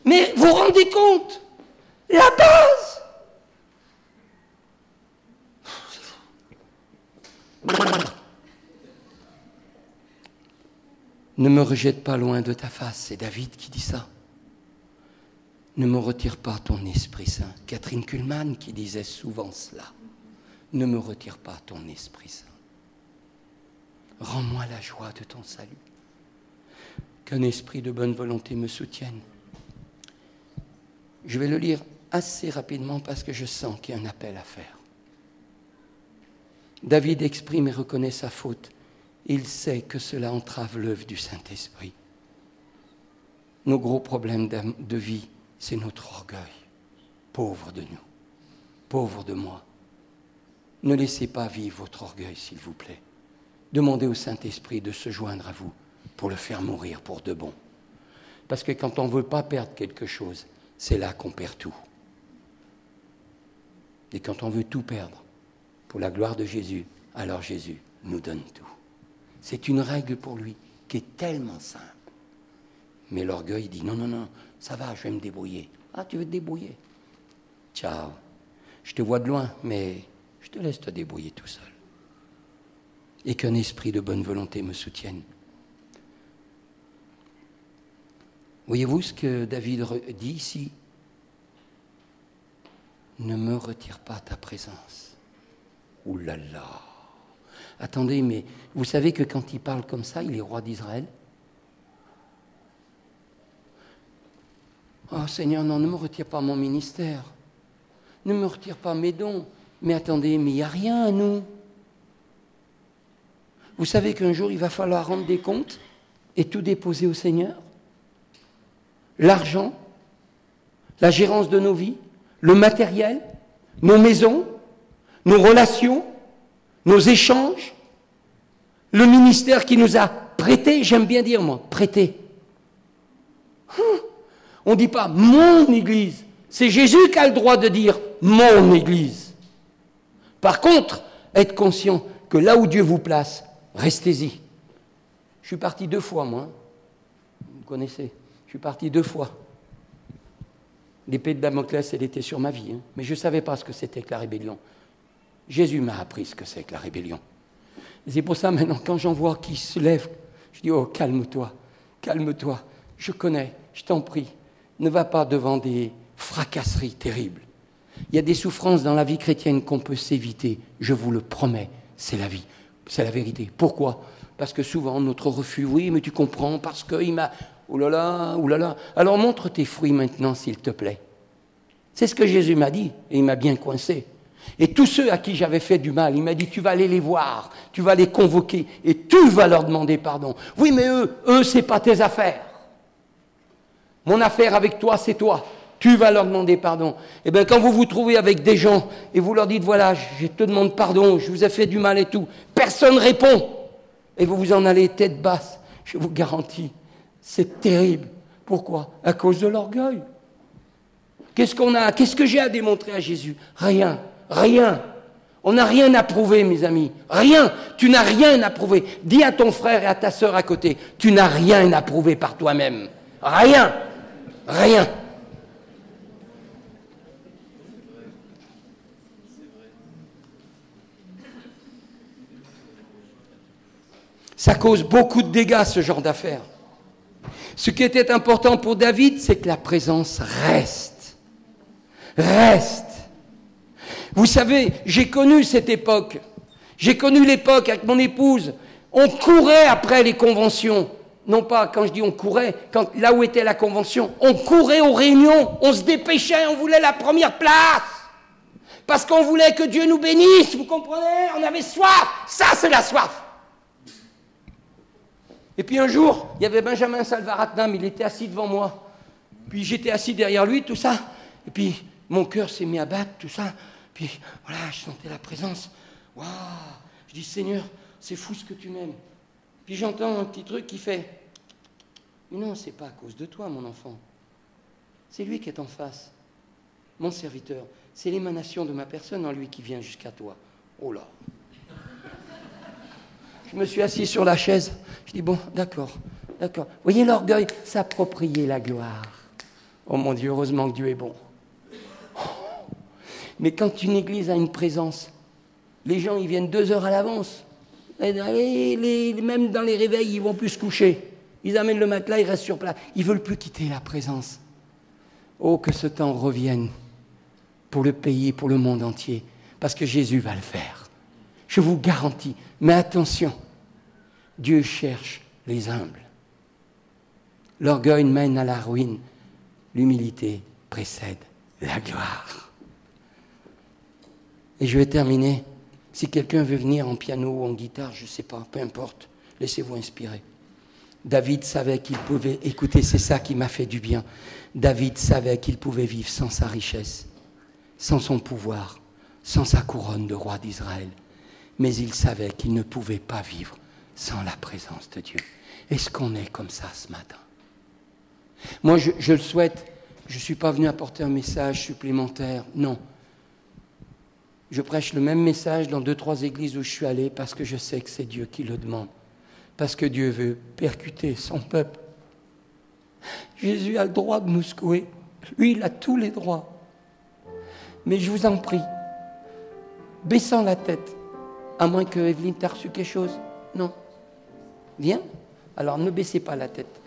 Mais vous rendez compte? La base Ne me rejette pas loin de ta face, c'est David qui dit ça. Ne me retire pas ton Esprit Saint. Catherine Kuhlmann qui disait souvent cela. Ne me retire pas ton Esprit Saint. Rends-moi la joie de ton salut. Qu'un esprit de bonne volonté me soutienne. Je vais le lire assez rapidement parce que je sens qu'il y a un appel à faire. David exprime et reconnaît sa faute. Il sait que cela entrave l'œuvre du Saint-Esprit. Nos gros problèmes de vie, c'est notre orgueil. Pauvre de nous, pauvre de moi. Ne laissez pas vivre votre orgueil, s'il vous plaît. Demandez au Saint-Esprit de se joindre à vous pour le faire mourir pour de bon. Parce que quand on ne veut pas perdre quelque chose, c'est là qu'on perd tout. Et quand on veut tout perdre pour la gloire de Jésus, alors Jésus nous donne tout. C'est une règle pour lui qui est tellement simple. Mais l'orgueil dit non, non, non, ça va, je vais me débrouiller. Ah, tu veux te débrouiller? Ciao. Je te vois de loin, mais je te laisse te débrouiller tout seul et qu'un esprit de bonne volonté me soutienne. Voyez-vous ce que David dit ici? Ne me retire pas ta présence. Ouh là là Attendez, mais vous savez que quand il parle comme ça, il est roi d'Israël? Oh Seigneur, non, ne me retire pas mon ministère. ne me retire pas mes dons. Mais attendez, mais il n'y a rien à nous. Vous savez qu'un jour, il va falloir rendre des comptes et tout déposer au Seigneur L'argent, la gérance de nos vies, le matériel, nos maisons, nos relations, nos échanges, le ministère qui nous a prêté, j'aime bien dire moi, prêté. Hum, on ne dit pas mon Église, c'est Jésus qui a le droit de dire mon Église. Par contre, être conscient que là où Dieu vous place, restez-y. Je suis parti deux fois, moi. Vous connaissez. Je suis parti deux fois. L'épée de Damoclès, elle était sur ma vie. Hein. Mais je ne savais pas ce que c'était que la rébellion. Jésus m'a appris ce que c'est que la rébellion. C'est pour ça maintenant, quand j'en vois qui se lève, je dis, oh, calme-toi, calme-toi, je connais, je t'en prie, ne va pas devant des fracasseries terribles. Il y a des souffrances dans la vie chrétienne qu'on peut s'éviter, je vous le promets, c'est la vie, c'est la vérité. Pourquoi? Parce que souvent notre refus, oui, mais tu comprends, parce qu'il m'a... Ouh là là, là là. Alors montre tes fruits maintenant, s'il te plaît. C'est ce que Jésus m'a dit, et il m'a bien coincé. Et tous ceux à qui j'avais fait du mal, il m'a dit, tu vas aller les voir, tu vas les convoquer, et tu vas leur demander pardon. Oui, mais eux, eux, c'est pas tes affaires. Mon affaire avec toi, c'est toi. Tu vas leur demander pardon. Et eh bien, quand vous vous trouvez avec des gens et vous leur dites, voilà, je te demande pardon, je vous ai fait du mal et tout, personne répond. Et vous vous en allez tête basse. Je vous garantis, c'est terrible. Pourquoi? À cause de l'orgueil. Qu'est-ce qu'on a? Qu'est-ce que j'ai à démontrer à Jésus? Rien. Rien. On n'a rien à prouver, mes amis. Rien. Tu n'as rien à prouver. Dis à ton frère et à ta sœur à côté, tu n'as rien à prouver par toi-même. Rien. Rien. Ça cause beaucoup de dégâts, ce genre d'affaires. Ce qui était important pour David, c'est que la présence reste. Reste. Vous savez, j'ai connu cette époque. J'ai connu l'époque avec mon épouse. On courait après les conventions. Non pas quand je dis on courait, quand, là où était la convention, on courait aux réunions, on se dépêchait, on voulait la première place. Parce qu'on voulait que Dieu nous bénisse, vous comprenez? On avait soif. Ça, c'est la soif. Et puis un jour, il y avait Benjamin Salvaratnam, il était assis devant moi. Puis j'étais assis derrière lui, tout ça. Et puis mon cœur s'est mis à battre, tout ça. Puis voilà, je sentais la présence. Waouh Je dis, Seigneur, c'est fou ce que tu m'aimes. Puis j'entends un petit truc qui fait Mais non, c'est pas à cause de toi, mon enfant. C'est lui qui est en face. Mon serviteur. C'est l'émanation de ma personne en lui qui vient jusqu'à toi. Oh là Je me suis assis sur la chaise. Je dis Bon, d'accord, d'accord. Voyez l'orgueil, s'approprier la gloire. Oh mon Dieu, heureusement que Dieu est bon. Mais quand une église a une présence, les gens, ils viennent deux heures à l'avance. même dans les réveils, ils vont plus se coucher. Ils amènent le matelas, ils restent sur place. Ils veulent plus quitter la présence. Oh, que ce temps revienne pour le pays, pour le monde entier, parce que Jésus va le faire. Je vous garantis. Mais attention, Dieu cherche les humbles. L'orgueil mène à la ruine. L'humilité précède la gloire. Et je vais terminer. Si quelqu'un veut venir en piano ou en guitare, je ne sais pas, peu importe, laissez-vous inspirer. David savait qu'il pouvait, écouter, c'est ça qui m'a fait du bien. David savait qu'il pouvait vivre sans sa richesse, sans son pouvoir, sans sa couronne de roi d'Israël. Mais il savait qu'il ne pouvait pas vivre sans la présence de Dieu. Est-ce qu'on est comme ça ce matin? Moi, je, le souhaite. Je ne suis pas venu apporter un message supplémentaire. Non je prêche le même message dans deux, trois églises où je suis allé parce que je sais que c'est Dieu qui le demande. Parce que Dieu veut percuter son peuple. Jésus a le droit de nous. Lui, il a tous les droits. Mais je vous en prie, baissant la tête, à moins que Evelyne t'ait reçu quelque chose. Non. Viens. Alors ne baissez pas la tête.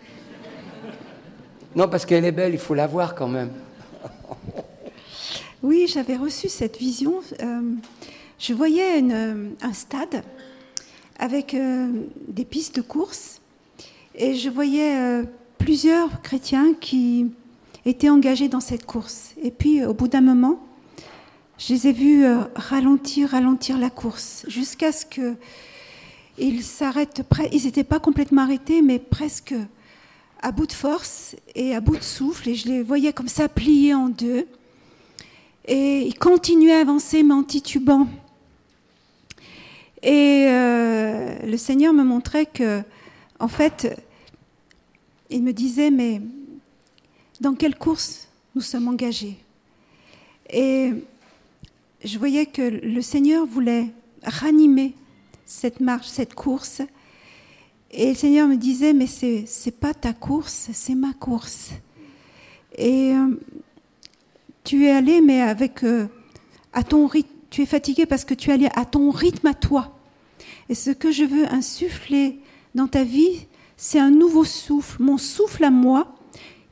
Non, parce qu'elle est belle, il faut la voir quand même. Oui, j'avais reçu cette vision. Euh, je voyais euh, un stade avec euh, des pistes de course et je voyais plusieurs chrétiens qui étaient engagés dans cette course. Et puis, au bout d'un moment, je les ai vus ralentir, ralentir la course, jusqu'à ce que ils n'étaient pas complètement arrêtés, mais presque à bout de force et à bout de souffle. Et je les voyais comme ça pliés en deux. Et ils continuaient à avancer, mais titubant. Et euh, le Seigneur me montrait que, en fait, il me disait, mais dans quelle course nous sommes engagés? Et je voyais que le Seigneur voulait ranimer cette marche, cette course. Et le Seigneur me disait, mais c'est n'est pas ta course, c'est ma course. Et euh, tu es allé, mais avec euh, à ton rythme. Tu es fatigué parce que tu es allé à ton rythme à toi. Et ce que je veux insuffler dans ta vie, c'est un nouveau souffle, mon souffle à moi,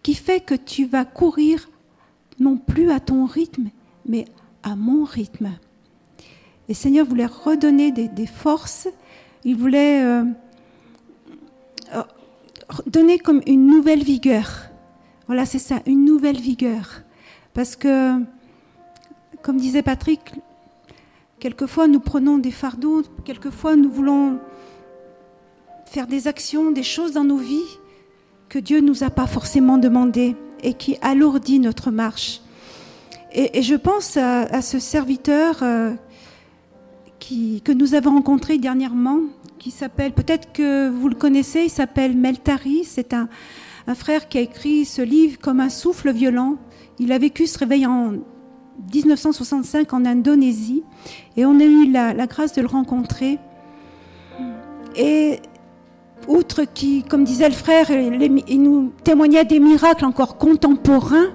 qui fait que tu vas courir non plus à ton rythme, mais à mon rythme. Et Seigneur voulait redonner des, forces, il voulait euh, euh, donner comme une nouvelle vigueur. Voilà, c'est ça, une nouvelle vigueur. Parce que, comme disait Patrick, quelquefois nous prenons des fardeaux, quelquefois nous voulons faire des actions, des choses dans nos vies que Dieu ne nous a pas forcément demandées et qui alourdit notre marche. Et, je pense à, ce serviteur euh, que nous avons rencontré dernièrement, qui s'appelle, peut-être que vous le connaissez, il s'appelle Meltari. C'est un, frère qui a écrit ce livre comme un souffle violent. Il a vécu ce réveil en 1965 en Indonésie et on a eu la, la grâce de le rencontrer. Et outre qui, comme disait le frère, il nous témoignait des miracles encore contemporains,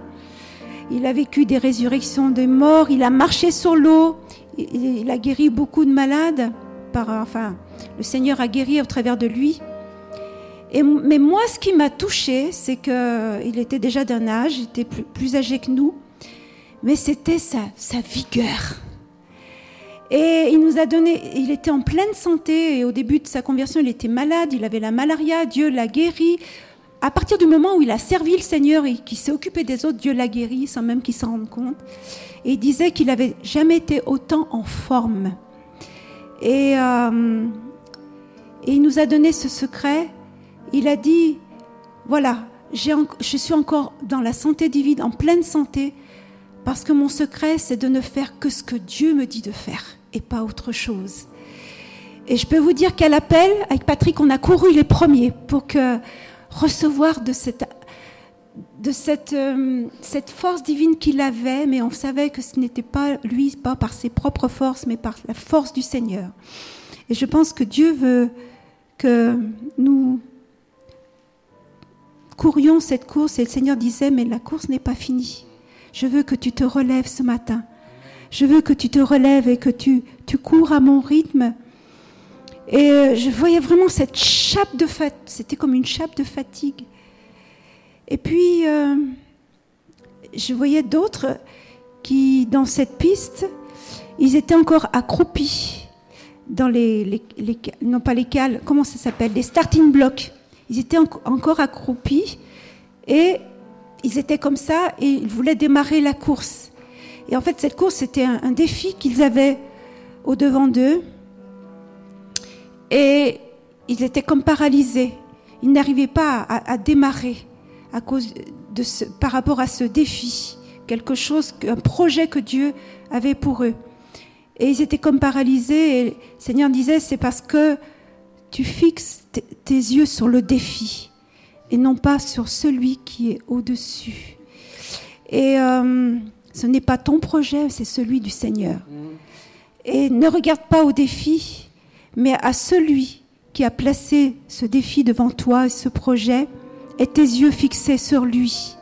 il a vécu des résurrections des morts, il a marché sur l'eau, il a guéri beaucoup de malades. Par, enfin, le Seigneur a guéri au travers de lui. Mais moi, ce qui m'a touché, c'est qu'il était déjà d'un âge, il était plus, âgé que nous, mais c'était sa, sa vigueur. Et il nous a donné, il était en pleine santé, et au début de sa conversion, il était malade, il avait la malaria, Dieu l'a guéri à partir du moment où il a servi le Seigneur et qu'il s'est occupé des autres, Dieu l'a guéri sans même qu'il s'en rende compte. Et il disait qu'il n'avait jamais été autant en forme. Et, euh, et, il nous a donné ce secret. Il a dit, voilà, je suis encore dans la santé divine, en pleine santé, parce que mon secret, c'est de ne faire que ce que Dieu me dit de faire et pas autre chose. Et je peux vous dire qu'à l'appel, avec Patrick, on a couru les premiers pour que recevoir de cette, de cette, euh, cette force divine qu'il avait, mais on savait que ce n'était pas lui, pas par ses propres forces, mais par la force du Seigneur. Et je pense que Dieu veut que nous courions cette course et le Seigneur disait, mais la course n'est pas finie. Je veux que tu te relèves ce matin. Je veux que tu te relèves et que tu, tu cours à mon rythme et euh, je voyais vraiment cette chape de fatigue, c'était comme une chape de fatigue. Et puis, euh, je voyais d'autres qui, dans cette piste, ils étaient encore accroupis dans les, non pas les cales, comment ça s'appelle, les starting blocks. Ils étaient encore accroupis et ils étaient comme ça et ils voulaient démarrer la course. Et en fait, cette course, c'était un défi qu'ils avaient au devant d'eux. Et ils étaient comme paralysés. Ils n'arrivaient pas à, démarrer à cause de ce, par rapport à ce défi, quelque chose, un projet que Dieu avait pour eux. Et ils étaient comme paralysés. Et le Seigneur disait, c'est parce que tu fixes tes yeux sur le défi et non pas sur celui qui est au-dessus. Et euh, ce n'est pas ton projet, c'est celui du Seigneur. Et ne regarde pas au défi, mais à celui qui a placé ce défi devant toi, ce projet, et tes yeux fixés sur lui.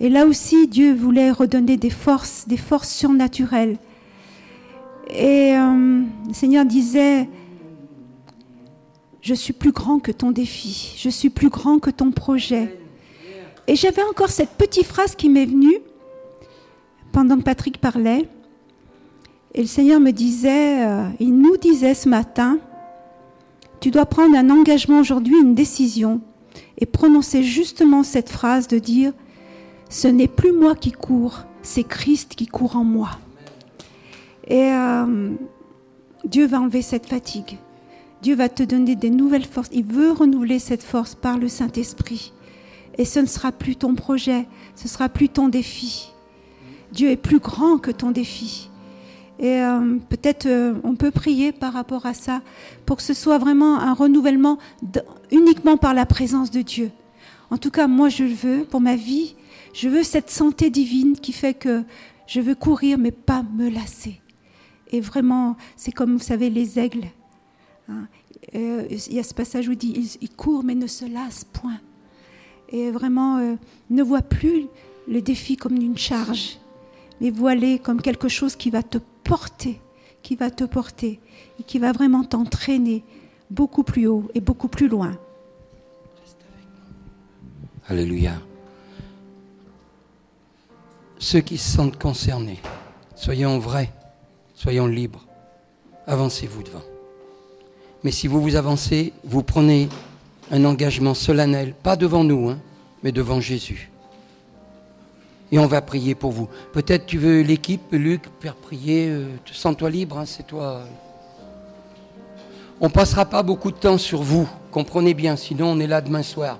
Et là aussi, Dieu voulait redonner des forces, des forces surnaturelles. Et euh, le Seigneur disait, je suis plus grand que ton défi, je suis plus grand que ton projet. Et j'avais encore cette petite phrase qui m'est venue pendant que Patrick parlait. Et le Seigneur me disait, euh, il nous disait ce matin, tu dois prendre un engagement aujourd'hui, une décision, et prononcer justement cette phrase de dire, ce n'est plus moi qui cours, c'est Christ qui court en moi. Et euh, Dieu va enlever cette fatigue. Dieu va te donner des nouvelles forces. Il veut renouveler cette force par le Saint-Esprit. Et ce ne sera plus ton projet, ce sera plus ton défi. Dieu est plus grand que ton défi. Et euh, peut-être euh, on peut prier par rapport à ça pour que ce soit vraiment un renouvellement uniquement par la présence de Dieu. En tout cas, moi je le veux pour ma vie. Je veux cette santé divine qui fait que je veux courir mais pas me lasser. Et vraiment, c'est comme vous savez les aigles. Hein. Euh, il y a ce passage où il dit ils, courent mais ne se lassent point. Et vraiment, ne voit plus le défi comme une charge, mais voilé comme quelque chose qui va te porter, qui va te porter et qui va vraiment t'entraîner beaucoup plus haut et beaucoup plus loin. Alléluia. Ceux qui se sentent concernés, soyons vrais, soyons libres, avancez-vous devant. Mais si vous vous avancez, vous prenez un engagement solennel, pas devant nous, hein, mais devant Jésus et on va prier pour vous. Peut-être tu veux l'équipe, Luc, faire prier, euh, sens-toi libre, hein, c'est toi. On passera pas beaucoup de temps sur vous, comprenez bien, sinon on est là demain soir.